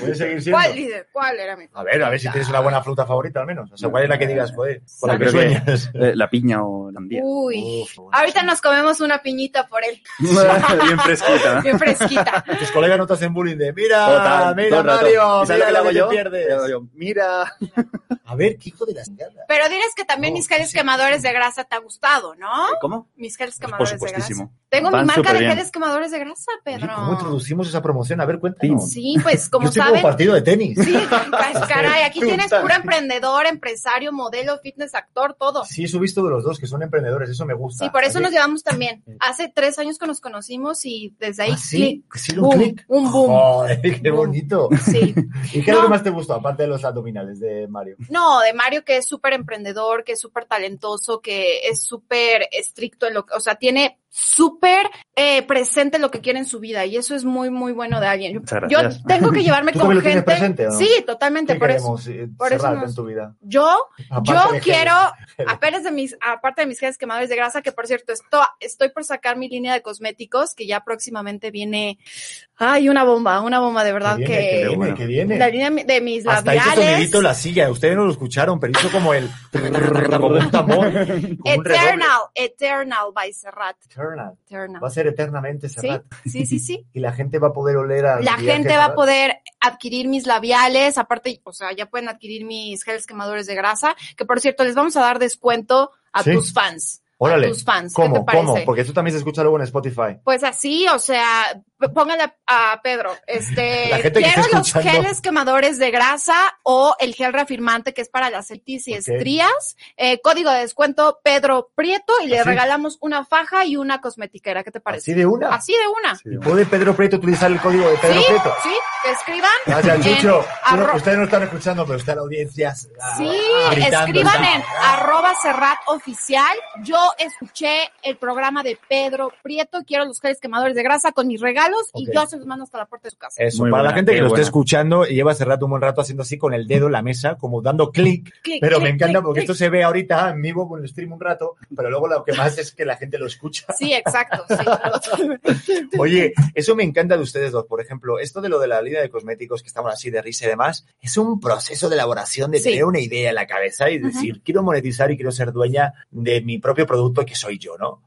Puede seguir siendo. ¿Cuál, líder? ¿Cuál era mi A ver, a ver si tienes una buena fruta favorita al menos. O sea, ¿cuál es la que digas, joder? Con la yo que creo que, sueñas. eh, la piña o la andía. Uy, Uf, bueno, ahorita nos comemos una piñita por él. Bien fresquita. Bien fresquita. Tus colegas no te hacen bullying de, mira, Total, mira. Mario, ¿Y sabes mira lo que lo hago yo? pierdes. Mira. A ver, qué hijo de la chingada. Pero diles que también No, mis geles sí. quemadores de grasa te ha gustado, ¿no? ¿Cómo? Mis geles Por quemadores de grasa. Tengo mi marca de superbién. geles quemadores de grasa, Oye, Pedro. ¿Cómo introducimos esa promoción? A ver, cuéntanos. Sí, pues como Yo saben. como partido de tenis. Sí, pues, caray, aquí tienes puro emprendedor, empresario, modelo, fitness, actor, todo. Sí, eso he visto de los dos, que son emprendedores, eso me gusta. Sí, por eso nos llevamos también. Hace tres años que nos conocimos y desde ahí, ¿Ah, sí? clic. ¿Que sí, un boom, clic? Un boom. Qué Boom. bonito. Sí. ¿Y qué es lo que más te gustó, aparte de los abdominales de Mario? No, de Mario que es súper emprendedor, que es súper talentoso, que es súper estricto en lo que, o sea, tiene súper eh, presente lo que quiere en su vida y eso es muy, muy bueno de alguien. Yo, tengo que llevarme ¿Tú con lo gente. presente no? Sí, totalmente. ¿Qué Por eso, eh, por eso nos- en tu vida? yo, Aparte yo de quiero, aparte de mis, aparte de mis geles quemadores de grasa, que por cierto, esto, estoy por sacar mi línea de cosméticos, que ya próximamente viene, ay, una bomba, una bomba de verdad que viene, que, que viene, que viene. la línea de mis Hasta hizo labiales. sonidito la silla, ustedes no lo escucharon, pero hizo como el... como un tambor, como un redoble. Eternal, Eternal by Serrat. Eternal. Eternal. Va a ser eternamente Sí, Serrat. sí, sí, sí. Y la gente va a poder oler a... La gente va a poder adquirir mis labiales, aparte, o sea, ya pueden adquirir mis geles quemadores de grasa, que por cierto, les vamos a dar descuento a Sí. tus fans. Órale. A tus fans. ¿Qué ¿Cómo? ¿Cómo? Porque tú también se escucha luego en Spotify. Pues así, o sea, póngale a, Pedro, este, quiero los geles quemadores de grasa o el gel reafirmante que es para las celtis y estrías, eh, código de descuento Pedro Prieto y le regalamos una faja y una cosmetiquera, ¿qué te parece? ¿Así de una? Así de una. ¿Y puede Pedro Prieto utilizar el código de Pedro sí, Prieto? sí, que escriban. Gracias, Chucho. Arro- ustedes no están escuchando, pero está la audiencia. ah, Sí, gritando, escriban está. en arroba Serrat oficial. Yo escuché el programa de Pedro Prieto, quiero los geles quemadores de grasa con y yo se los mando hasta la puerta de su casa. Eso, Muy para la gente que lo buena. esté escuchando y lleva hace rato un buen rato haciendo así con el dedo en la mesa, como dando clic. Pero me encanta porque esto se ve ahorita en vivo con el stream un rato, pero luego lo que más es que la gente lo escucha. Sí, exacto. Sí. Oye, eso me encanta de ustedes dos. Por ejemplo, esto de lo de la línea de cosméticos que estamos así de risa y demás, es un proceso de elaboración de Sí. tener una idea en la cabeza y decir, quiero monetizar y quiero ser dueña de mi propio producto que soy yo, ¿no?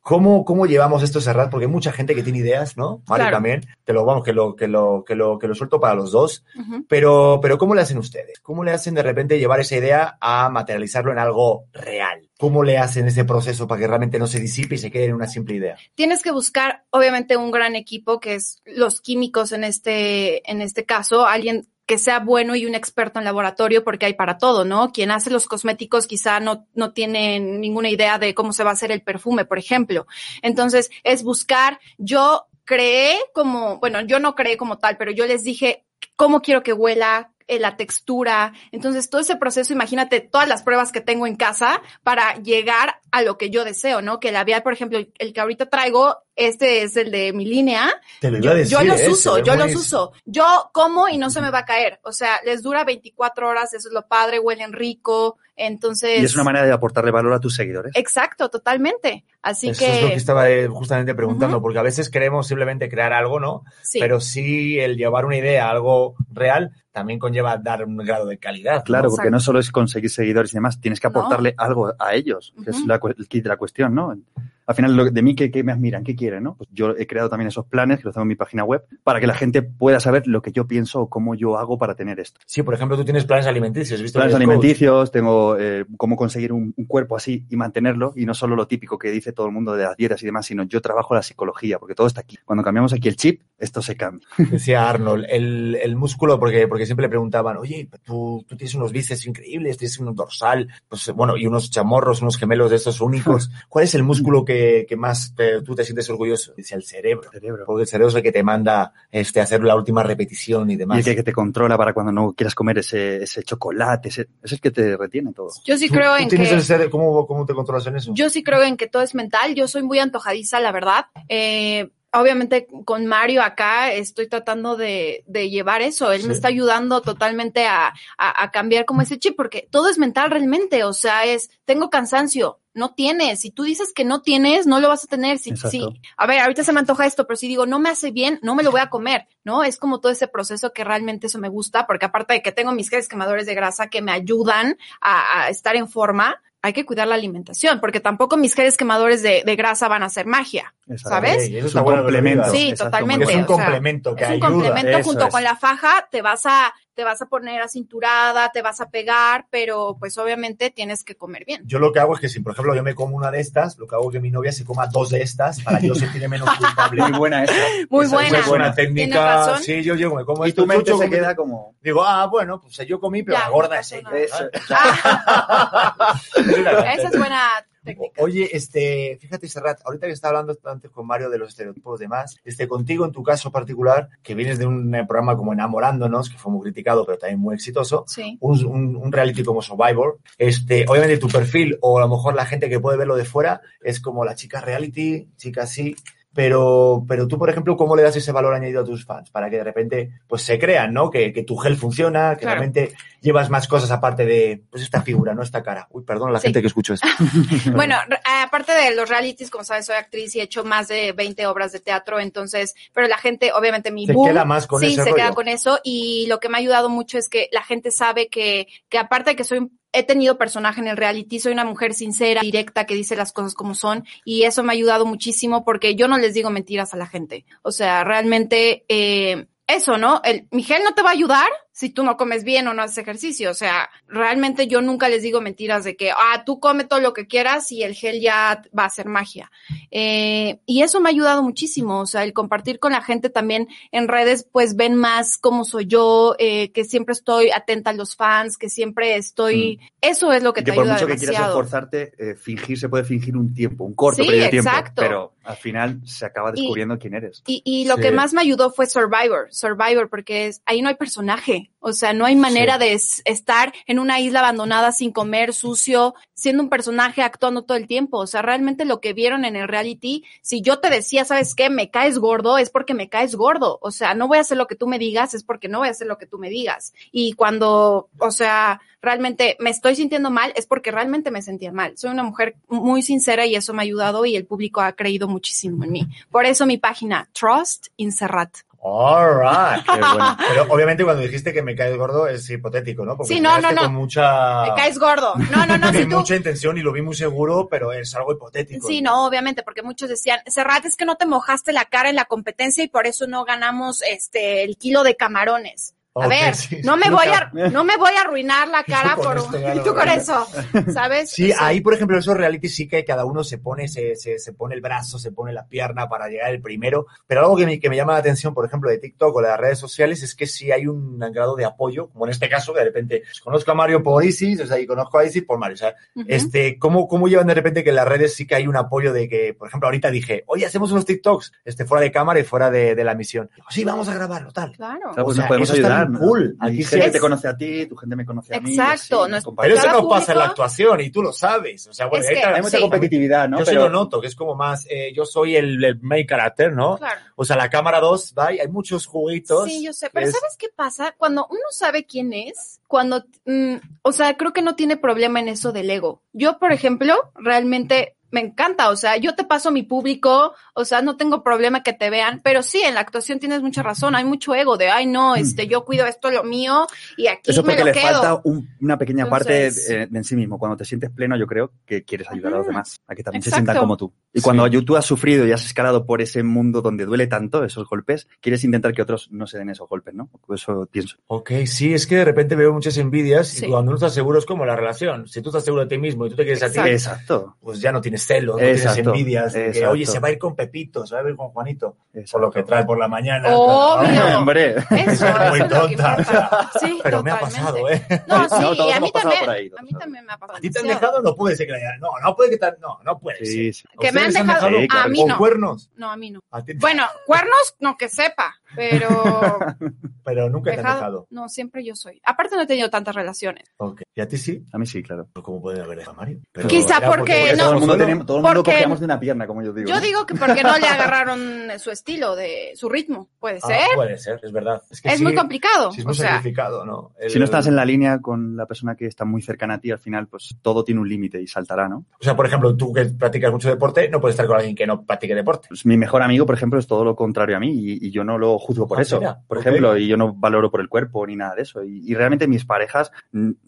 ¿Cómo, ¿Cómo llevamos esto Serrat? Porque hay mucha gente que tiene ideas, ¿no? Mario Claro. también. Te lo vamos, que lo, que lo, que lo, que lo suelto para los dos. Ujú. Pero, pero ¿cómo le hacen ustedes? ¿Cómo le hacen de repente llevar esa idea a materializarlo en algo real? ¿Cómo le hacen ese proceso para que realmente no se disipe y se quede en una simple idea? Tienes que buscar, obviamente, un gran equipo, que es los químicos en este, en este caso, alguien que sea bueno y un experto en laboratorio, porque hay para todo, ¿no? Quien hace los cosméticos quizá no, no tiene ninguna idea de cómo se va a hacer el perfume, por ejemplo. Entonces, es buscar, yo creé como, bueno, yo no creé como tal, pero yo les dije cómo quiero que huela, eh, la textura. Entonces, todo ese proceso, imagínate todas las pruebas que tengo en casa para llegar a lo que yo deseo, ¿no? Que el labial, por ejemplo, el que ahorita traigo, este es el de mi línea. Te lo iba Yo, a decir, yo los ¿eh? Uso, yo los uso. Yo como y no se me va a caer. O sea, les dura 24 horas, eso es lo padre, huelen rico. Entonces. Y es una manera de aportarle valor a tus seguidores. Exacto, totalmente. Así Eso que. es lo que estaba eh, justamente preguntando, porque a veces queremos simplemente crear algo, ¿no? Sí. Pero sí el llevar una idea a algo real también conlleva dar un grado de calidad. ¿no? Claro, porque no solo es conseguir seguidores y demás, tienes que No. aportarle algo a ellos, que es la el kit de la cuestión, ¿no? Al final de mí, ¿qué, qué me admiran? ¿Qué quieren? ¿no? Pues yo he creado también esos planes, que los tengo en mi página web, para que la gente pueda saber lo que yo pienso o cómo yo hago para tener esto. Sí, por ejemplo, tú tienes planes alimenticios, ¿has visto? Planes alimenticios, tengo eh, cómo conseguir un, un cuerpo así y mantenerlo, y no solo lo típico que dice todo el mundo de las dietas y demás, sino yo trabajo la psicología, porque todo está aquí. Cuando cambiamos aquí el chip, esto se cambia. Decía Arnold, el, el músculo, porque, porque siempre le preguntaban, oye, tú, tú tienes unos bíceps increíbles, tienes un dorsal, pues bueno, y unos chamorros, unos gemelos de estos únicos. ¿Cuál es el músculo que, que más te- tú te sientes orgulloso? Dice el cerebro. Porque el cerebro es el que te manda este, hacer la última repetición y Y demás. el que, te controla para cuando no quieras comer ese, ese chocolate, ese, es el que te retiene todo. Yo sí ¿Tú- creo tú en tienes que... el cerebro- ¿cómo, ¿Cómo te controlas en eso? Yo sí creo en que todo es mental. Yo soy muy antojadiza, la verdad. Eh, obviamente con Mario acá estoy tratando de, de llevar eso. Él me Sí. está ayudando totalmente a, a, a cambiar como ese chip, porque todo es mental realmente. O sea, es, tengo cansancio. No tienes. Si tú dices que no tienes, no lo vas a tener. Si, si, a ver, ahorita se me antoja esto, pero si digo, no me hace bien, no me lo voy a comer, ¿no? Es como todo ese proceso que realmente eso me gusta, porque aparte de que tengo mis geles quemadores de grasa que me ayudan a, a estar en forma, hay que cuidar la alimentación, porque tampoco mis geles quemadores de, de grasa van a hacer magia, ¿sabes? Ok, eso que lo digas. Sí, Exacto, totalmente. Es un o sea, complemento que es un ayuda. complemento Eso junto es. con la faja, te vas a, te vas a poner acinturada, te vas a pegar, pero pues obviamente tienes que comer bien. Yo lo que hago es que si, por ejemplo, yo me como una de estas, lo que hago es que mi novia se coma dos de estas para yo sentirme menos culpable. Muy buena esa. Muy Esa buena. Es buena técnica. razón. Sí, yo llego, me como Y tu mente chucho, se como- queda como... Digo, ah, bueno, pues yo comí, pero Ya, la gorda no es ella. ¿no? Esa es buena Oye, este, fíjate, Serrat, ahorita que estaba hablando antes con Mario de los estereotipos y demás, este, contigo en tu caso particular, que vienes de un programa como Enamorándonos, que fue muy criticado, pero también muy exitoso, Sí. un, un- un reality como Survivor, este, obviamente tu perfil, o a lo mejor la gente que puede verlo de fuera, es como la chica reality, chica así, pero, pero tú, por ejemplo, ¿cómo le das ese valor añadido a tus fans? Para que de repente, pues se crean, ¿no? Que, que tu gel funciona, que Claro. realmente llevas más cosas aparte de, pues esta figura, ¿no? Esta cara. Uy, perdón a la Sí. gente que escucho esto. Bueno, aparte de los realities, como sabes, soy actriz y he hecho más de 20 obras de teatro, entonces, pero la gente, obviamente, mi Se boom, queda más con sí, ese se rollo. queda con eso y lo que me ha ayudado mucho es que la gente sabe que, que aparte de que soy un- He tenido personaje en el reality, soy una mujer sincera, directa, que dice las cosas como son, y eso me ha ayudado muchísimo porque yo no les digo mentiras a la gente. O sea, realmente, eh, eso, ¿no? El, mi gel no te va a ayudar si tú no comes bien o no haces ejercicio. O sea, realmente yo nunca les digo mentiras de que, ah, tú come todo lo que quieras y el gel ya va a hacer magia. Eh, y eso me ha ayudado muchísimo. O sea, el compartir con la gente también en redes, pues ven más cómo soy yo, eh, que siempre estoy atenta a los fans, que siempre estoy. Eso es lo que Y te que por ayuda mucho que quieras esforzarte, eh, fingir se puede fingir un tiempo, un corto Sí, periodo de tiempo, exacto. pero al final se acaba Y- descubriendo quién eres. Y, y lo Sí. que más me ayudó fue Survivor, Survivor, porque es, ahí no hay personaje, o sea, no hay manera Sí. de es- estar en una isla abandonada sin comer, sucio, siendo un personaje actuando todo el tiempo, o sea, realmente lo que vieron en el reality, si yo te decía, ¿sabes qué? Me caes gordo, es porque me caes gordo, o sea, no voy a hacer lo que tú me digas, es porque no voy a hacer lo que tú me digas. Y cuando, o sea, realmente me estoy sintiendo mal, es porque realmente me sentía mal. Soy una mujer muy sincera y eso me ha ayudado y el público ha creído muchísimo en mí. Por eso mi página, Trust in Serrat. All right. Qué bueno. Pero obviamente cuando dijiste que me caes gordo es hipotético, ¿no? Porque Sí, no, no, no. Con mucha... Me caes gordo. No, no, no, si tú... mucha intención y lo vi muy seguro, pero es algo hipotético. Sí, no, obviamente, porque muchos decían, Serrat, es que no te mojaste la cara en la competencia y por eso no ganamos este el kilo de camarones. A ver, sí, no me voy a, no me voy a arruinar la cara por lo tú con eso, ¿sabes? Sí, ahí, por ejemplo, esos reality sí que cada uno se pone, se, se, se pone el brazo, se pone la pierna para llegar el primero. Pero algo que me, que me llama la atención, por ejemplo, de TikTok o de las redes sociales, es que sí hay un grado de apoyo, como en este caso, que de repente conozco a Mario por Isis, o sea, y conozco a Isis por Mario. O sea, este, ¿cómo, ¿cómo llevan de repente que en las redes sí que hay un apoyo de que, por ejemplo, ahorita dije, oye, hacemos unos TikToks, este, fuera de cámara y fuera de, de la misión. Digo, sí, vamos a grabarlo, tal. Claro. Claro, pues O sea, nos podemos ayudar. Cool. Hay Aquí gente sí. que te conoce a ti, tu gente me conoce a mí. Exacto, así, no- nos compartimos. Pero eso Cada no pasa en la actuación y tú lo sabes. O sea, bueno, Es que- Hay mucha sí. competitividad, ¿no? Yo sí Pero- lo noto, que es como más, eh, yo soy el, el main character, ¿no? Claro. O sea, la cámara 2, va, y hay muchos juguitos. Sí, yo sé, pero es- ¿sabes qué pasa? Cuando uno sabe quién es, cuando, mm, o sea, creo que no tiene problema en eso del ego. Yo, por ejemplo, realmente me encanta, o sea, yo te paso mi público, o sea, no tengo problema que te vean, pero sí, en la actuación tienes mucha razón, hay mucho ego de, ay, no, este, yo cuido esto lo mío y aquí Eso me porque lo le quedo. falta un- una pequeña Entonces- parte eh, de en sí mismo. Cuando te sientes pleno, yo creo que quieres ayudar a los demás, a que también se Exacto. sientan como tú. Y cuando yo- tú has sufrido y has escalado por ese mundo donde duele tanto esos golpes, quieres intentar que otros no se den esos golpes, ¿no? Eso pienso. Ok, sí, es que de repente veo muchas envidias Sí. y cuando no estás seguro es como la relación. Si tú estás seguro de ti mismo y tú te quieres a ti, Exacto. pues ya no tienes celos, no Exacto. tienes envidias. de que, Exacto. oye, se va a ir con Pepito, se va a ir con Juanito, por lo que trae por la mañana. Obvio. Hombre. Eso, es muy tonta. o sea, Sí, pero me ha pasado, ¿eh? No, sí, No, y a mí también, ahí, a mí también me ha pasado. ¿A ti te han dejado? No puede ser que la hayan- No, no puede que te han- No, no puede Sí, ser. Que me han ¿Ustedes dejado, Sí, a claro. mí ¿Con no. cuernos? No, a mí no. A Bueno, cuernos, no que sepa, pero Pero nunca te han dejado, dejado. no, siempre yo soy. Aparte no he tenido tantas relaciones. Ok. ¿Y a ti sí? A mí sí, claro. ¿Cómo pueden haber dejado a Mario? Quizá porque no- todo el mundo, tenemos- todo el mundo porque- cogíamos de una pierna, como yo digo. Yo ¿no? digo que porque no le agarraron su estilo, de su ritmo, puede Ah, ser. puede ser, es verdad. Es, que Es sí, muy complicado, Sí, es o muy sea. sacrificado, ¿no? El- Si no estás en la línea con la persona que está muy cercana a ti, al final, pues todo tiene un límite y saltará, ¿no? O sea, por ejemplo, tú que practicas mucho deporte, no puedes estar con alguien que no practique deporte. Pues mi mejor amigo, por ejemplo, es todo lo contrario a mí y, y yo no lo juzgo por Ah, eso, por ejemplo, y yo no valoro por el cuerpo ni nada de eso. Y, y realmente mis parejas,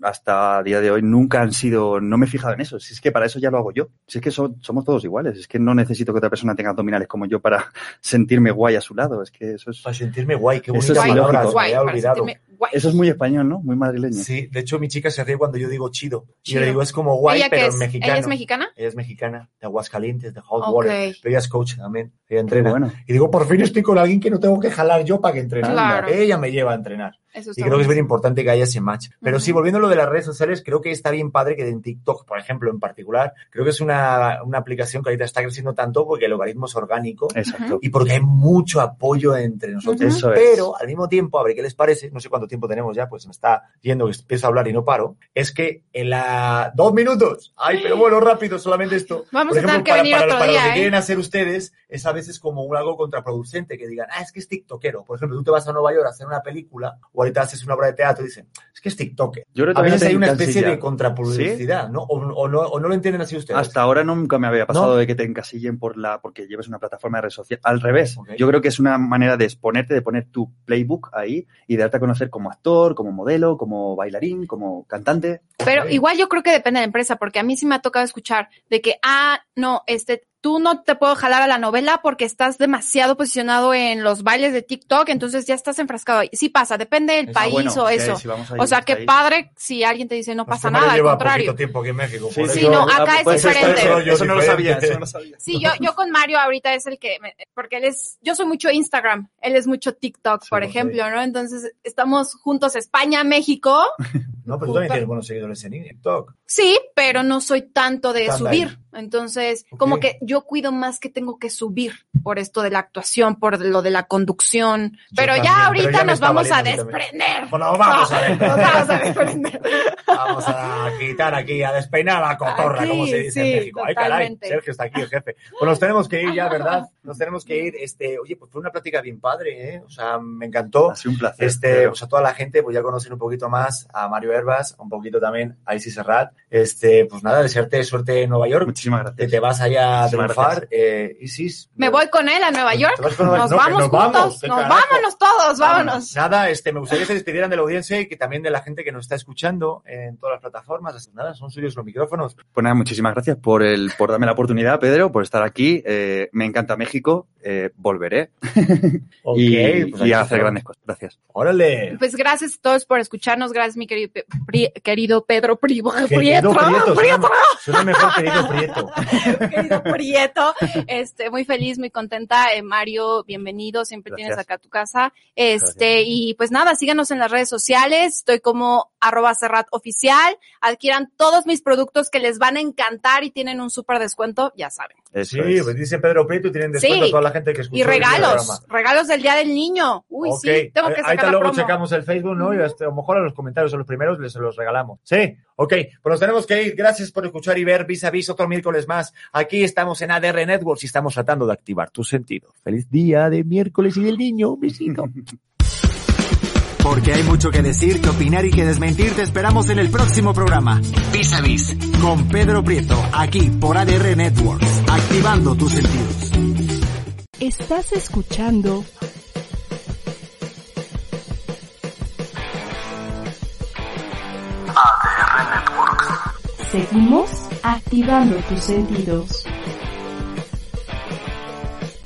hasta día de hoy, nunca han sido, no me he fijado en eso. Si es que para eso ya lo hago yo. Si es que so- somos todos iguales. Es que no necesito que otra persona tenga abdominales como yo para sentirme guay a su lado. Es que eso es... Para sentirme guay, qué Eso bonita es me había olvidado. Eso es muy español, ¿no? Muy madrileño. Sí, de hecho mi chica se ríe cuando yo digo chido. Y Chido. yo le digo, es como guay, ¿Ella qué pero es? mexicano. ¿Ella es mexicana? Ella es mexicana, de Aguascalientes, de Hot. Water. Pero ella es coach también, ella entrena. bueno. Y digo, por fin estoy con alguien que no tengo que jalar yo para que entrene. Claro. Ella me lleva a entrenar. Eso Y creo que es bien importante que haya ese match. Pero Ujú. sí, volviendo a lo de las redes sociales, creo que está bien padre que en TikTok, por ejemplo, en particular, creo que es una, una aplicación que ahorita está creciendo tanto porque el logaritmo es orgánico Exacto. y porque hay mucho apoyo entre nosotros. Eso es. Pero al mismo tiempo, a ver qué les parece, no sé cuánto tiempo tenemos ya, pues me está yendo que empiezo a hablar y no paro, es que en la... ¡Dos minutos! ¡Ay, pero bueno, rápido, solamente esto! Vamos Por a tener ejemplo, que para, venir para- otro para día, lo que ¿eh? quieren hacer ustedes, es a veces como un algo contraproducente, que digan, ah, es que es tiktokero. Por ejemplo, tú te vas a Nueva York a hacer una película, o ahorita haces una obra de teatro y dicen, es que es tiktoker. Yo creo que a veces hay una especie de contrapublicidad, ¿no? O, o no? o no lo entienden así ustedes. Hasta ahora nunca me había pasado ¿No? de que te encasillen por la, porque lleves una plataforma de red social. Al revés. Yo creo que es una manera de exponerte, de poner tu playbook ahí y de darte a conocer como actor, como modelo, como bailarín, como cantante. Pero igual yo creo que depende de la empresa, porque a mí sí me ha tocado escuchar de que, ah, no, este, tú no te puedo jalar a la novela porque estás demasiado posicionado en los bailes de TikTok, entonces ya estás enfrascado ahí. Sí pasa, depende del Eso, país bueno, o eso. sí, o sea, qué padre si alguien te dice no pasa Mario nada, al contrario. poquito tiempo aquí en México. Sí, por sí, eso- no, acá es Pues diferente. rollo Eso no lo sabía, eso no lo sabía. Sí, yo, yo con Mario ahorita es el que, me- porque él es, yo soy mucho Instagram, él es mucho TikTok, por ejemplo, ¿no? Entonces estamos juntos España, México. No, pero tú también tienes buenos seguidores en TikTok. Sí, pero no soy tanto de subir. Entonces, como que yo cuido más que tengo que subir por esto de la actuación, por lo de la conducción. pero también, ya pero ahorita ya nos vamos a a desprender. Bueno, vamos a Nos desprender. vamos a desprender. Vamos a quitar aquí, a despeinar la cotorra, Aquí, como se dice sí, en México. Ay, caray. Sergio está aquí, el jefe. Pues nos tenemos que ir ya, ¿verdad? Nos tenemos que ir. Este, oye, pues fue una plática bien padre, ¿eh? O sea, me encantó. Ha sido un placer. Este, pero- pues a toda la gente, pues ya conocen un poquito más a Mario Herbas, un poquito también a Isis Serrat. Este, pues nada, desearte suerte en Nueva York. Muchísimas gracias. Que te vas allá a triunfar. Eh, Isis. Me voy con él a Nueva York. ¿Te vas con Nueva- Nos no, vamos nos vamos, juntos. qué Nos carajo. vámonos todos, vámonos. Nada, este, me gustaría que se despidieran de la audiencia y que también de la gente que nos está escuchando en todas las plataformas. Así nada, son suyos los micrófonos. Pues nada, muchísimas gracias por el, por darme la oportunidad, Pedro, por estar aquí. Eh, me encanta México, eh, volveré. Ok, y, pues y a hacer grandes cosas. Gracias. Órale. Pues gracias a todos por escucharnos. Gracias, mi querido, querido Pedro Pri- Querido Prieto. Prieto, Prieto. suena, mejor querido Prieto. querido Prieto. Este, muy feliz, muy contenta. Eh, Mario, bienvenido. Siempre Gracias. tienes acá tu casa. Este, y pues nada, síganos en las redes sociales. Estoy como arroba Serrat oficial. Adquieran todos mis productos que les van a encantar y tienen un súper descuento, ya saben. Eso Sí, es. pues dice Pedro Prieto y tienen descuento Sí. toda la gente que escucha. Y regalos, regalos del Día del Niño. Uy, sí, tengo que ahí- sacar la luego promo. checamos el Facebook, ¿no? Y hasta, a lo mejor a los comentarios, a los primeros les los regalamos. Sí, ok, pues nos tenemos que ir. Gracias por escuchar y ver vis a vis otro miércoles más. Aquí estamos en ADR Networks y estamos tratando de activar tu sentido. Feliz día de miércoles y del niño, besito. Porque hay mucho que decir, que opinar y que desmentir. Te esperamos en el próximo programa. Vis a Vis con Pedro Prieto, aquí por ADR Networks, activando tus sentidos. Estás escuchando ADR Networks. Seguimos activando tus sentidos.